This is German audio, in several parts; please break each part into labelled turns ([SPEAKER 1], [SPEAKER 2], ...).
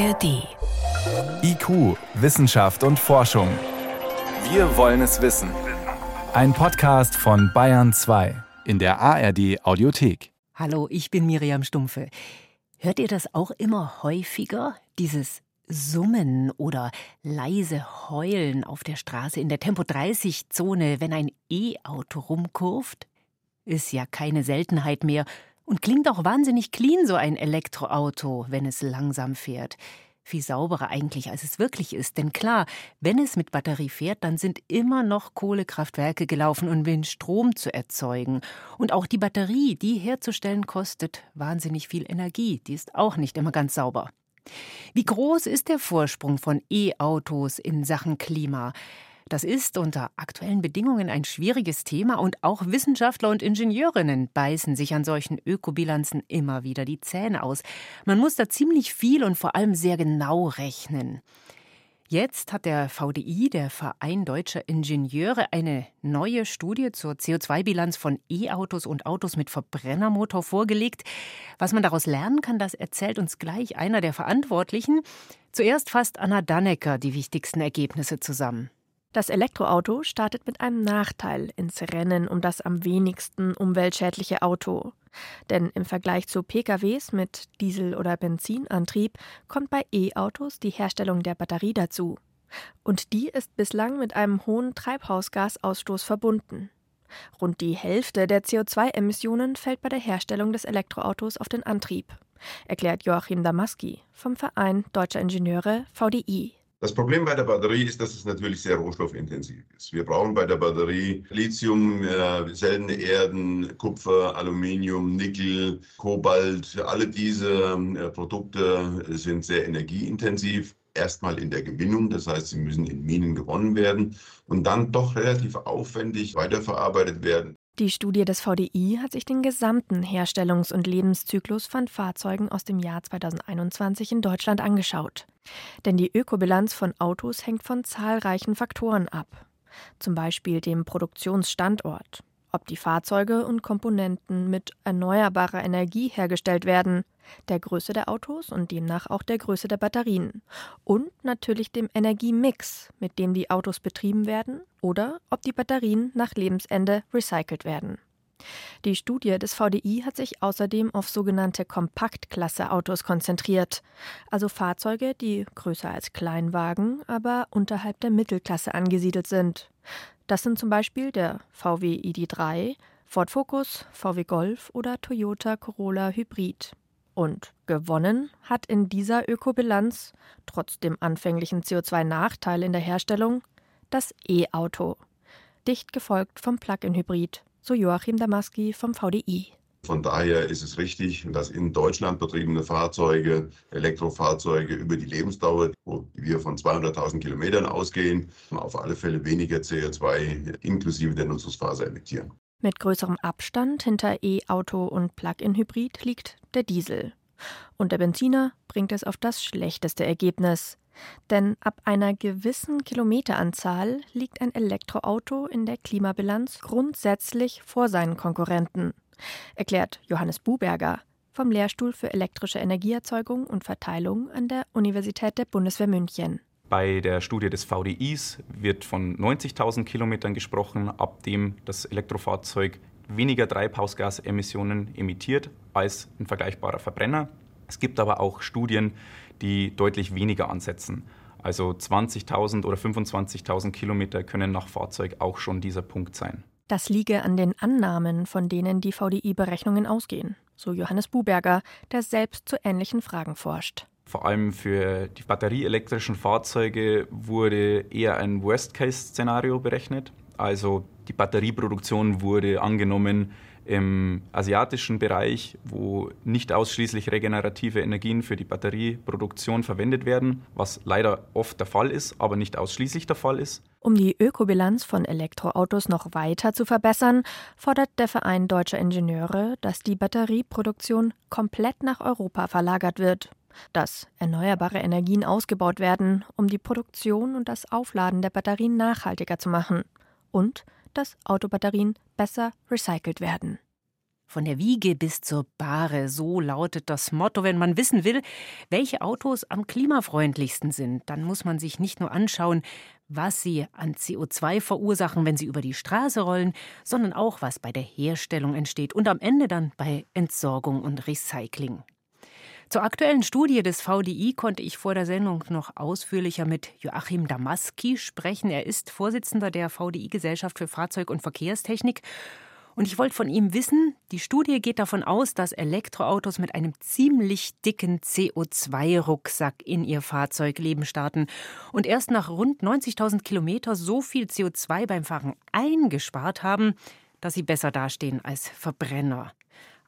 [SPEAKER 1] ARD.
[SPEAKER 2] IQ, Wissenschaft und Forschung. Wir wollen es wissen. Ein Podcast von Bayern 2 in der ARD Audiothek.
[SPEAKER 3] Hallo, ich bin Miriam Stumpfe. Hört ihr das auch immer häufiger? Dieses Summen oder leise Heulen auf der Straße in der Tempo 30 Zone, wenn ein E-Auto rumkurft? Ist ja keine Seltenheit mehr und klingt auch wahnsinnig clean, so ein Elektroauto, wenn es langsam fährt. Viel sauberer eigentlich, als es wirklich ist. Denn klar, wenn es mit Batterie fährt, dann sind immer noch Kohlekraftwerke gelaufen, um den Strom zu erzeugen. Und auch die Batterie, die herzustellen, kostet wahnsinnig viel Energie. Die ist auch nicht immer ganz sauber. Wie groß ist der Vorsprung von E-Autos in Sachen Klima? Das ist unter aktuellen Bedingungen ein schwieriges Thema und auch Wissenschaftler und Ingenieurinnen beißen sich an solchen Ökobilanzen immer wieder die Zähne aus. Man muss da ziemlich viel und vor allem sehr genau rechnen. Jetzt hat der VDI, der Verein Deutscher Ingenieure, eine neue Studie zur CO2-Bilanz von E-Autos und Autos mit Verbrennermotor vorgelegt. Was man daraus lernen kann, das erzählt uns gleich einer der Verantwortlichen. Zuerst fasst Anna Dannecker die wichtigsten Ergebnisse zusammen.
[SPEAKER 4] Das Elektroauto startet mit einem Nachteil ins Rennen um das am wenigsten umweltschädliche Auto. Denn im Vergleich zu PKWs mit Diesel- oder Benzinantrieb kommt bei E-Autos die Herstellung der Batterie dazu. Und die ist bislang mit einem hohen Treibhausgasausstoß verbunden. Rund die Hälfte der CO2-Emissionen fällt bei der Herstellung des Elektroautos auf den Antrieb, erklärt Joachim Damaski vom Verein Deutscher Ingenieure VDI.
[SPEAKER 5] Das Problem bei der Batterie ist, dass es natürlich sehr rohstoffintensiv ist. Wir brauchen bei der Batterie Lithium, äh, seltene Erden, Kupfer, Aluminium, Nickel, Kobalt. Alle diese äh, Produkte sind sehr energieintensiv. Erstmal in der Gewinnung, das heißt, sie müssen in Minen gewonnen werden und dann doch relativ aufwendig weiterverarbeitet werden.
[SPEAKER 4] Die Studie des VDI hat sich den gesamten Herstellungs- und Lebenszyklus von Fahrzeugen aus dem Jahr 2021 in Deutschland angeschaut. Denn die Ökobilanz von Autos hängt von zahlreichen Faktoren ab. Zum Beispiel dem Produktionsstandort, ob die Fahrzeuge und Komponenten mit erneuerbarer Energie hergestellt werden, der Größe der Autos und demnach auch der Größe der Batterien und natürlich dem Energiemix, mit dem die Autos betrieben werden oder ob die Batterien nach Lebensende recycelt werden. Die Studie des VDI hat sich außerdem auf sogenannte Kompaktklasse-Autos konzentriert, also Fahrzeuge, die größer als Kleinwagen, aber unterhalb der Mittelklasse angesiedelt sind. Das sind zum Beispiel der VW ID3, Ford Focus, VW Golf oder Toyota Corolla Hybrid. Und gewonnen hat in dieser Ökobilanz, trotz dem anfänglichen CO2-Nachteil in der Herstellung, das E-Auto. Dicht gefolgt vom Plug-in-Hybrid, so Joachim Damaski vom VDI.
[SPEAKER 5] Von daher ist es richtig, dass in Deutschland betriebene Fahrzeuge, Elektrofahrzeuge über die Lebensdauer, wo wir von 200.000 Kilometern ausgehen, auf alle Fälle weniger CO2 inklusive der Nutzungsphase emittieren.
[SPEAKER 4] Mit größerem Abstand hinter E-Auto und Plug-in-Hybrid liegt der Diesel. Und der Benziner bringt es auf das schlechteste Ergebnis. Denn ab einer gewissen Kilometeranzahl liegt ein Elektroauto in der Klimabilanz grundsätzlich vor seinen Konkurrenten, erklärt Johannes Buberger vom Lehrstuhl für elektrische Energieerzeugung und Verteilung an der Universität der Bundeswehr München.
[SPEAKER 6] Bei der Studie des VDIs wird von 90.000 Kilometern gesprochen, ab dem das Elektrofahrzeug weniger Treibhausgasemissionen emittiert als ein vergleichbarer Verbrenner. Es gibt aber auch Studien, die deutlich weniger ansetzen. Also 20.000 oder 25.000 Kilometer können nach Fahrzeug auch schon dieser Punkt sein.
[SPEAKER 4] Das liege an den Annahmen, von denen die VDI-Berechnungen ausgehen, so Johannes Buberger, der selbst zu ähnlichen Fragen forscht.
[SPEAKER 6] Vor allem für die batterieelektrischen Fahrzeuge wurde eher ein Worst-Case-Szenario berechnet. Also die Batterieproduktion wurde angenommen im asiatischen Bereich, wo nicht ausschließlich regenerative Energien für die Batterieproduktion verwendet werden, was leider oft der Fall ist, aber nicht ausschließlich der Fall ist.
[SPEAKER 4] Um die Ökobilanz von Elektroautos noch weiter zu verbessern, fordert der Verein Deutscher Ingenieure, dass die Batterieproduktion komplett nach Europa verlagert wird dass erneuerbare Energien ausgebaut werden, um die Produktion und das Aufladen der Batterien nachhaltiger zu machen und dass Autobatterien besser recycelt werden.
[SPEAKER 3] Von der Wiege bis zur Bahre, so lautet das Motto. Wenn man wissen will, welche Autos am klimafreundlichsten sind, dann muss man sich nicht nur anschauen, was sie an CO2 verursachen, wenn sie über die Straße rollen, sondern auch, was bei der Herstellung entsteht und am Ende dann bei Entsorgung und Recycling. Zur aktuellen Studie des VDI konnte ich vor der Sendung noch ausführlicher mit Joachim Damaski sprechen. Er ist Vorsitzender der VDI-Gesellschaft für Fahrzeug- und Verkehrstechnik und ich wollte von ihm wissen, die Studie geht davon aus, dass Elektroautos mit einem ziemlich dicken CO2-Rucksack in ihr Fahrzeugleben starten und erst nach rund 90.000 Kilometer so viel CO2 beim Fahren eingespart haben, dass sie besser dastehen als Verbrenner.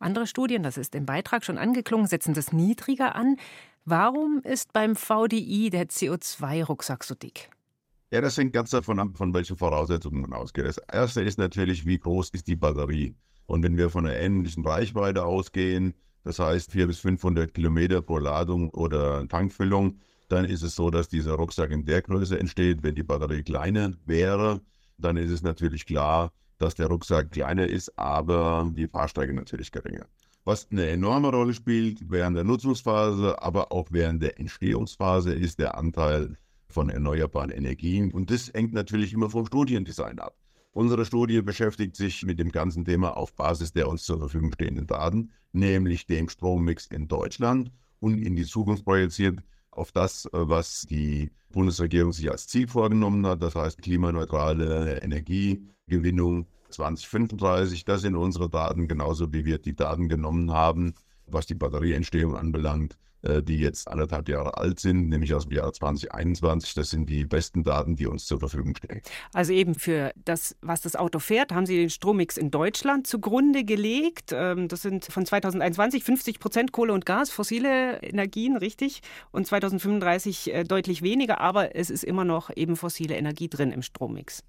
[SPEAKER 3] Andere Studien, das ist im Beitrag schon angeklungen, setzen das niedriger an. Warum ist beim VDI der CO2-Rucksack so dick?
[SPEAKER 5] Ja, das hängt ganz davon ab, von welchen Voraussetzungen man ausgeht. Das erste ist natürlich, wie groß ist die Batterie? Und wenn wir von einer ähnlichen Reichweite ausgehen, das heißt 400 bis 500 Kilometer pro Ladung oder Tankfüllung, dann ist es so, dass dieser Rucksack in der Größe entsteht. Wenn die Batterie kleiner wäre, dann ist es natürlich klar, dass der Rucksack kleiner ist, aber die Fahrstrecke natürlich geringer. Was eine enorme Rolle spielt während der Nutzungsphase, aber auch während der Entstehungsphase, ist der Anteil von erneuerbaren Energien. Und das hängt natürlich immer vom Studiendesign ab. Unsere Studie beschäftigt sich mit dem ganzen Thema auf Basis der uns zur Verfügung stehenden Daten, nämlich dem Strommix in Deutschland und in die Zukunft projiziert auf das, was die Bundesregierung sich als Ziel vorgenommen hat, das heißt klimaneutrale Energiegewinnung 2035. Das sind unsere Daten, genauso wie wir die Daten genommen haben, was die Batterieentstehung anbelangt, äh, die jetzt anderthalb Jahre alt sind, nämlich aus dem Jahr 2021. Das sind die besten Daten, die uns zur Verfügung stehen.
[SPEAKER 3] Also eben für das, was das Auto fährt, haben Sie den Strommix in Deutschland zugrunde gelegt. Ähm, das sind von 2021 50 Prozent Kohle und Gas, fossile Energien, richtig, und 2035 äh, deutlich weniger, aber es ist immer noch eben fossile Energie drin im Strommix.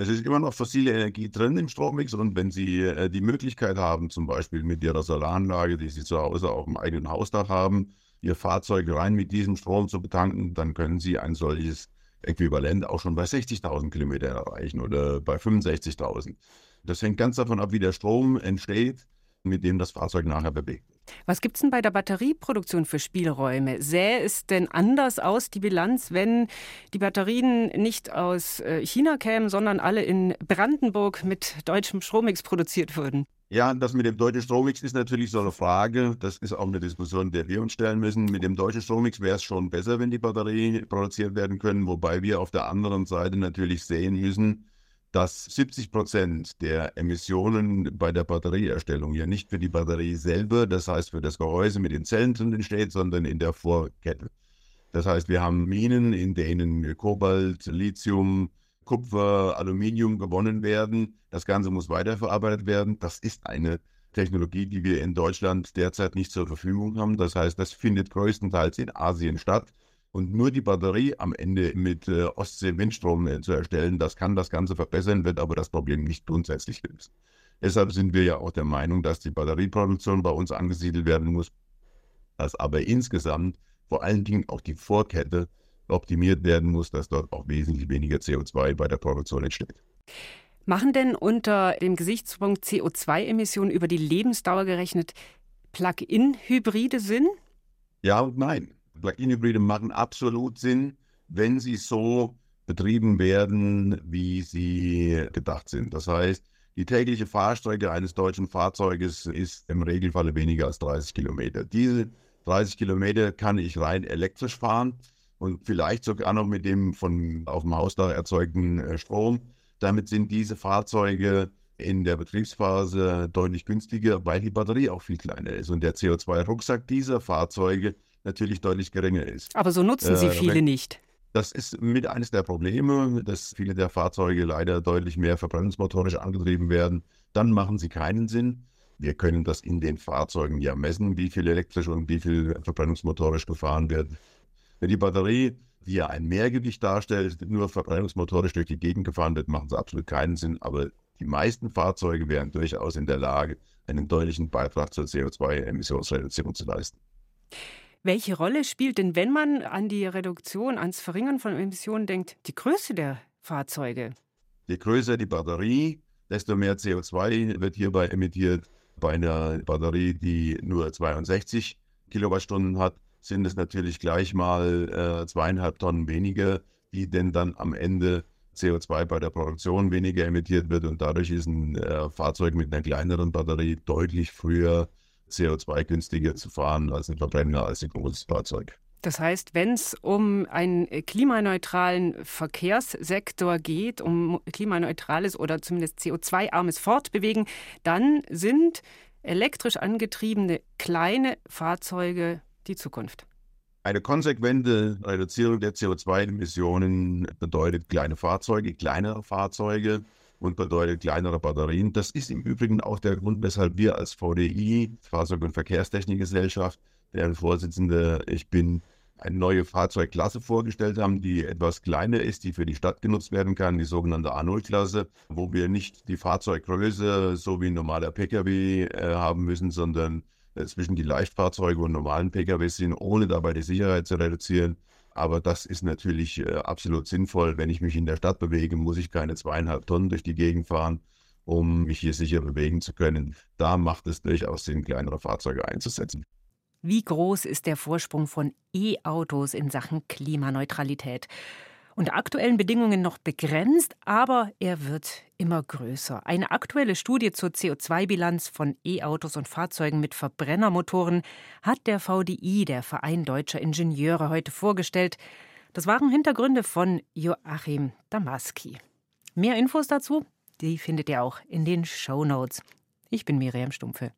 [SPEAKER 5] Es ist immer noch fossile Energie drin im Strommix und wenn Sie äh, die Möglichkeit haben, zum Beispiel mit Ihrer Solaranlage, die Sie zu Hause auf dem eigenen Hausdach haben, Ihr Fahrzeug rein mit diesem Strom zu betanken, dann können Sie ein solches Äquivalent auch schon bei 60.000 Kilometer erreichen oder bei 65.000. Das hängt ganz davon ab, wie der Strom entsteht, mit dem das Fahrzeug nachher bewegt.
[SPEAKER 3] Was gibt es denn bei der Batterieproduktion für Spielräume? Sähe es denn anders aus, die Bilanz, wenn die Batterien nicht aus äh, China kämen, sondern alle in Brandenburg mit deutschem Strommix produziert würden?
[SPEAKER 5] Ja, das mit dem deutschen Strommix ist natürlich so eine Frage. Das ist auch eine Diskussion, der wir uns stellen müssen. Mit dem deutschen Strommix wäre es schon besser, wenn die Batterien produziert werden können, wobei wir auf der anderen Seite natürlich sehen müssen, dass 70 Prozent der Emissionen bei der Batterieerstellung ja nicht für die Batterie selber, das heißt für das Gehäuse mit den Zellen drin entsteht, sondern in der Vorkette. Das heißt, wir haben Minen, in denen Kobalt, Lithium, Kupfer, Aluminium gewonnen werden. Das Ganze muss weiterverarbeitet werden. Das ist eine Technologie, die wir in Deutschland derzeit nicht zur Verfügung haben. Das heißt, das findet größtenteils in Asien statt. Und nur die Batterie am Ende mit äh, Ostsee-Windstrom äh, zu erstellen, das kann das Ganze verbessern, wird aber das Problem nicht grundsätzlich lösen. Deshalb sind wir ja auch der Meinung, dass die Batterieproduktion bei uns angesiedelt werden muss, dass aber insgesamt vor allen Dingen auch die Vorkette optimiert werden muss, dass dort auch wesentlich weniger CO2 bei der Produktion entsteht.
[SPEAKER 3] Machen denn unter dem Gesichtspunkt CO2-Emissionen über die Lebensdauer gerechnet Plug-in-Hybride Sinn?
[SPEAKER 5] Ja und nein. Plug-in-Hybride machen absolut Sinn, wenn sie so betrieben werden, wie sie gedacht sind. Das heißt, die tägliche Fahrstrecke eines deutschen Fahrzeuges ist im Regelfall weniger als 30 Kilometer. Diese 30 Kilometer kann ich rein elektrisch fahren und vielleicht sogar noch mit dem von auf dem Hausdach erzeugten äh, Strom. Damit sind diese Fahrzeuge in der Betriebsphase deutlich günstiger, weil die Batterie auch viel kleiner ist und der CO2-Rucksack dieser Fahrzeuge natürlich deutlich geringer ist.
[SPEAKER 3] Aber so nutzen sie äh, viele nicht.
[SPEAKER 5] Das ist mit eines der Probleme, dass viele der Fahrzeuge leider deutlich mehr verbrennungsmotorisch angetrieben werden. Dann machen sie keinen Sinn. Wir können das in den Fahrzeugen ja messen, wie viel elektrisch und wie viel verbrennungsmotorisch gefahren wird. Wenn die Batterie, die ja ein Mehrgewicht darstellt, nur verbrennungsmotorisch durch die Gegend gefahren wird, macht es absolut keinen Sinn. Aber die meisten Fahrzeuge wären durchaus in der Lage, einen deutlichen Beitrag zur CO2-Emissionsreduktion zu leisten.
[SPEAKER 3] Welche Rolle spielt denn, wenn man an die Reduktion, ans Verringern von Emissionen denkt, die Größe der Fahrzeuge?
[SPEAKER 5] Je größer die Batterie, desto mehr CO2 wird hierbei emittiert. Bei einer Batterie, die nur 62 Kilowattstunden hat, sind es natürlich gleich mal äh, zweieinhalb Tonnen weniger, die denn dann am Ende CO2 bei der Produktion weniger emittiert wird und dadurch ist ein äh, Fahrzeug mit einer kleineren Batterie deutlich früher CO2-günstiger zu fahren als ein Verbrenner, als ein großes Fahrzeug.
[SPEAKER 3] Das heißt, wenn es um einen klimaneutralen Verkehrssektor geht, um klimaneutrales oder zumindest CO2-armes Fortbewegen, dann sind elektrisch angetriebene kleine Fahrzeuge die Zukunft.
[SPEAKER 5] Eine konsequente Reduzierung der CO2-Emissionen bedeutet kleine Fahrzeuge, kleinere Fahrzeuge und bedeutet kleinere Batterien. Das ist im Übrigen auch der Grund, weshalb wir als VDI, Fahrzeug- und Verkehrstechnikgesellschaft, deren Vorsitzende ich bin, eine neue Fahrzeugklasse vorgestellt haben, die etwas kleiner ist, die für die Stadt genutzt werden kann, die sogenannte A0-Klasse, wo wir nicht die Fahrzeuggröße so wie ein normaler Pkw äh, haben müssen, sondern äh, zwischen die Leichtfahrzeuge und normalen Pkw sind, ohne dabei die Sicherheit zu reduzieren. Aber das ist natürlich äh, absolut sinnvoll. Wenn ich mich in der Stadt bewege, muss ich keine zweieinhalb Tonnen durch die Gegend fahren, um mich hier sicher bewegen zu können. Da macht es durchaus Sinn, kleinere Fahrzeuge einzusetzen.
[SPEAKER 3] Wie groß ist der Vorsprung von E-Autos in Sachen Klimaneutralität? Unter aktuellen Bedingungen noch begrenzt, aber er wird immer größer. Eine aktuelle Studie zur CO2-Bilanz von E-Autos und Fahrzeugen mit Verbrennermotoren hat der VDI, der Verein Deutscher Ingenieure, heute vorgestellt. Das waren Hintergründe von Joachim Damaski. Mehr Infos dazu, die findet ihr auch in den Show Notes. Ich bin Miriam Stumpfe.